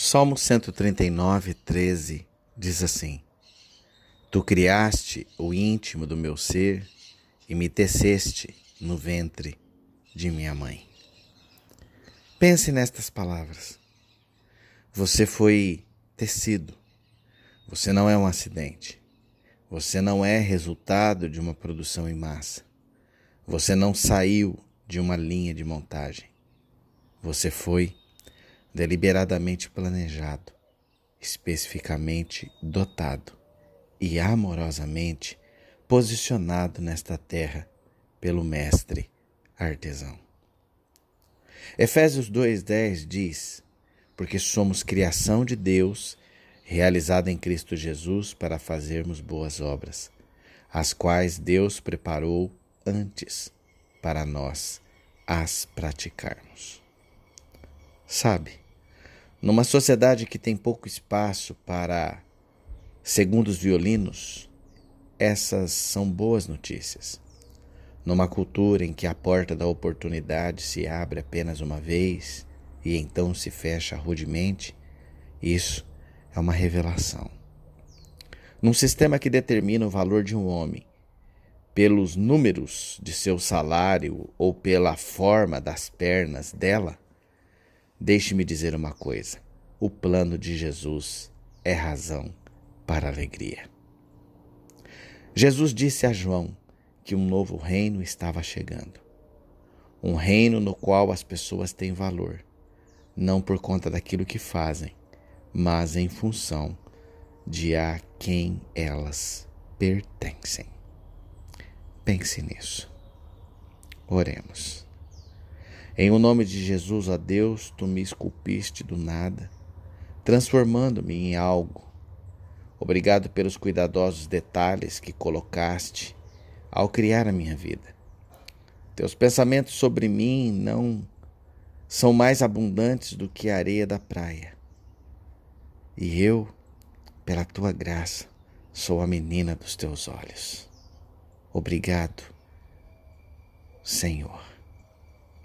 Salmo 139, 13 diz assim: Tu criaste o íntimo do meu ser e me teceste no ventre de minha mãe. Pense nestas palavras. Você foi tecido. Você não é um acidente. Você não é resultado de uma produção em massa. Você não saiu de uma linha de montagem. Você foi deliberadamente planejado, especificamente dotado e amorosamente posicionado nesta terra pelo Mestre artesão. Efésios 2,10 diz: Porque somos criação de Deus, realizada em Cristo Jesus para fazermos boas obras, as quais Deus preparou antes para nós as praticarmos. Sabe, numa sociedade que tem pouco espaço para segundos violinos, essas são boas notícias. Numa cultura em que a porta da oportunidade se abre apenas uma vez e então se fecha rudemente, isso é uma revelação. Num sistema que determina o valor de um homem pelos números de seu salário ou pela forma das pernas dela, Deixe-me dizer uma coisa: o plano de Jesus é razão para alegria. Jesus disse a João que um novo reino estava chegando. Um reino no qual as pessoas têm valor, não por conta daquilo que fazem, mas em função de a quem elas pertencem. Pense nisso. Oremos. Em o nome de Jesus, ó Deus, tu me esculpiste do nada, transformando-me em algo. Obrigado pelos cuidadosos detalhes que colocaste ao criar a minha vida. Teus pensamentos sobre mim não são mais abundantes do que a areia da praia. E eu, pela tua graça, sou a menina dos teus olhos. Obrigado, Senhor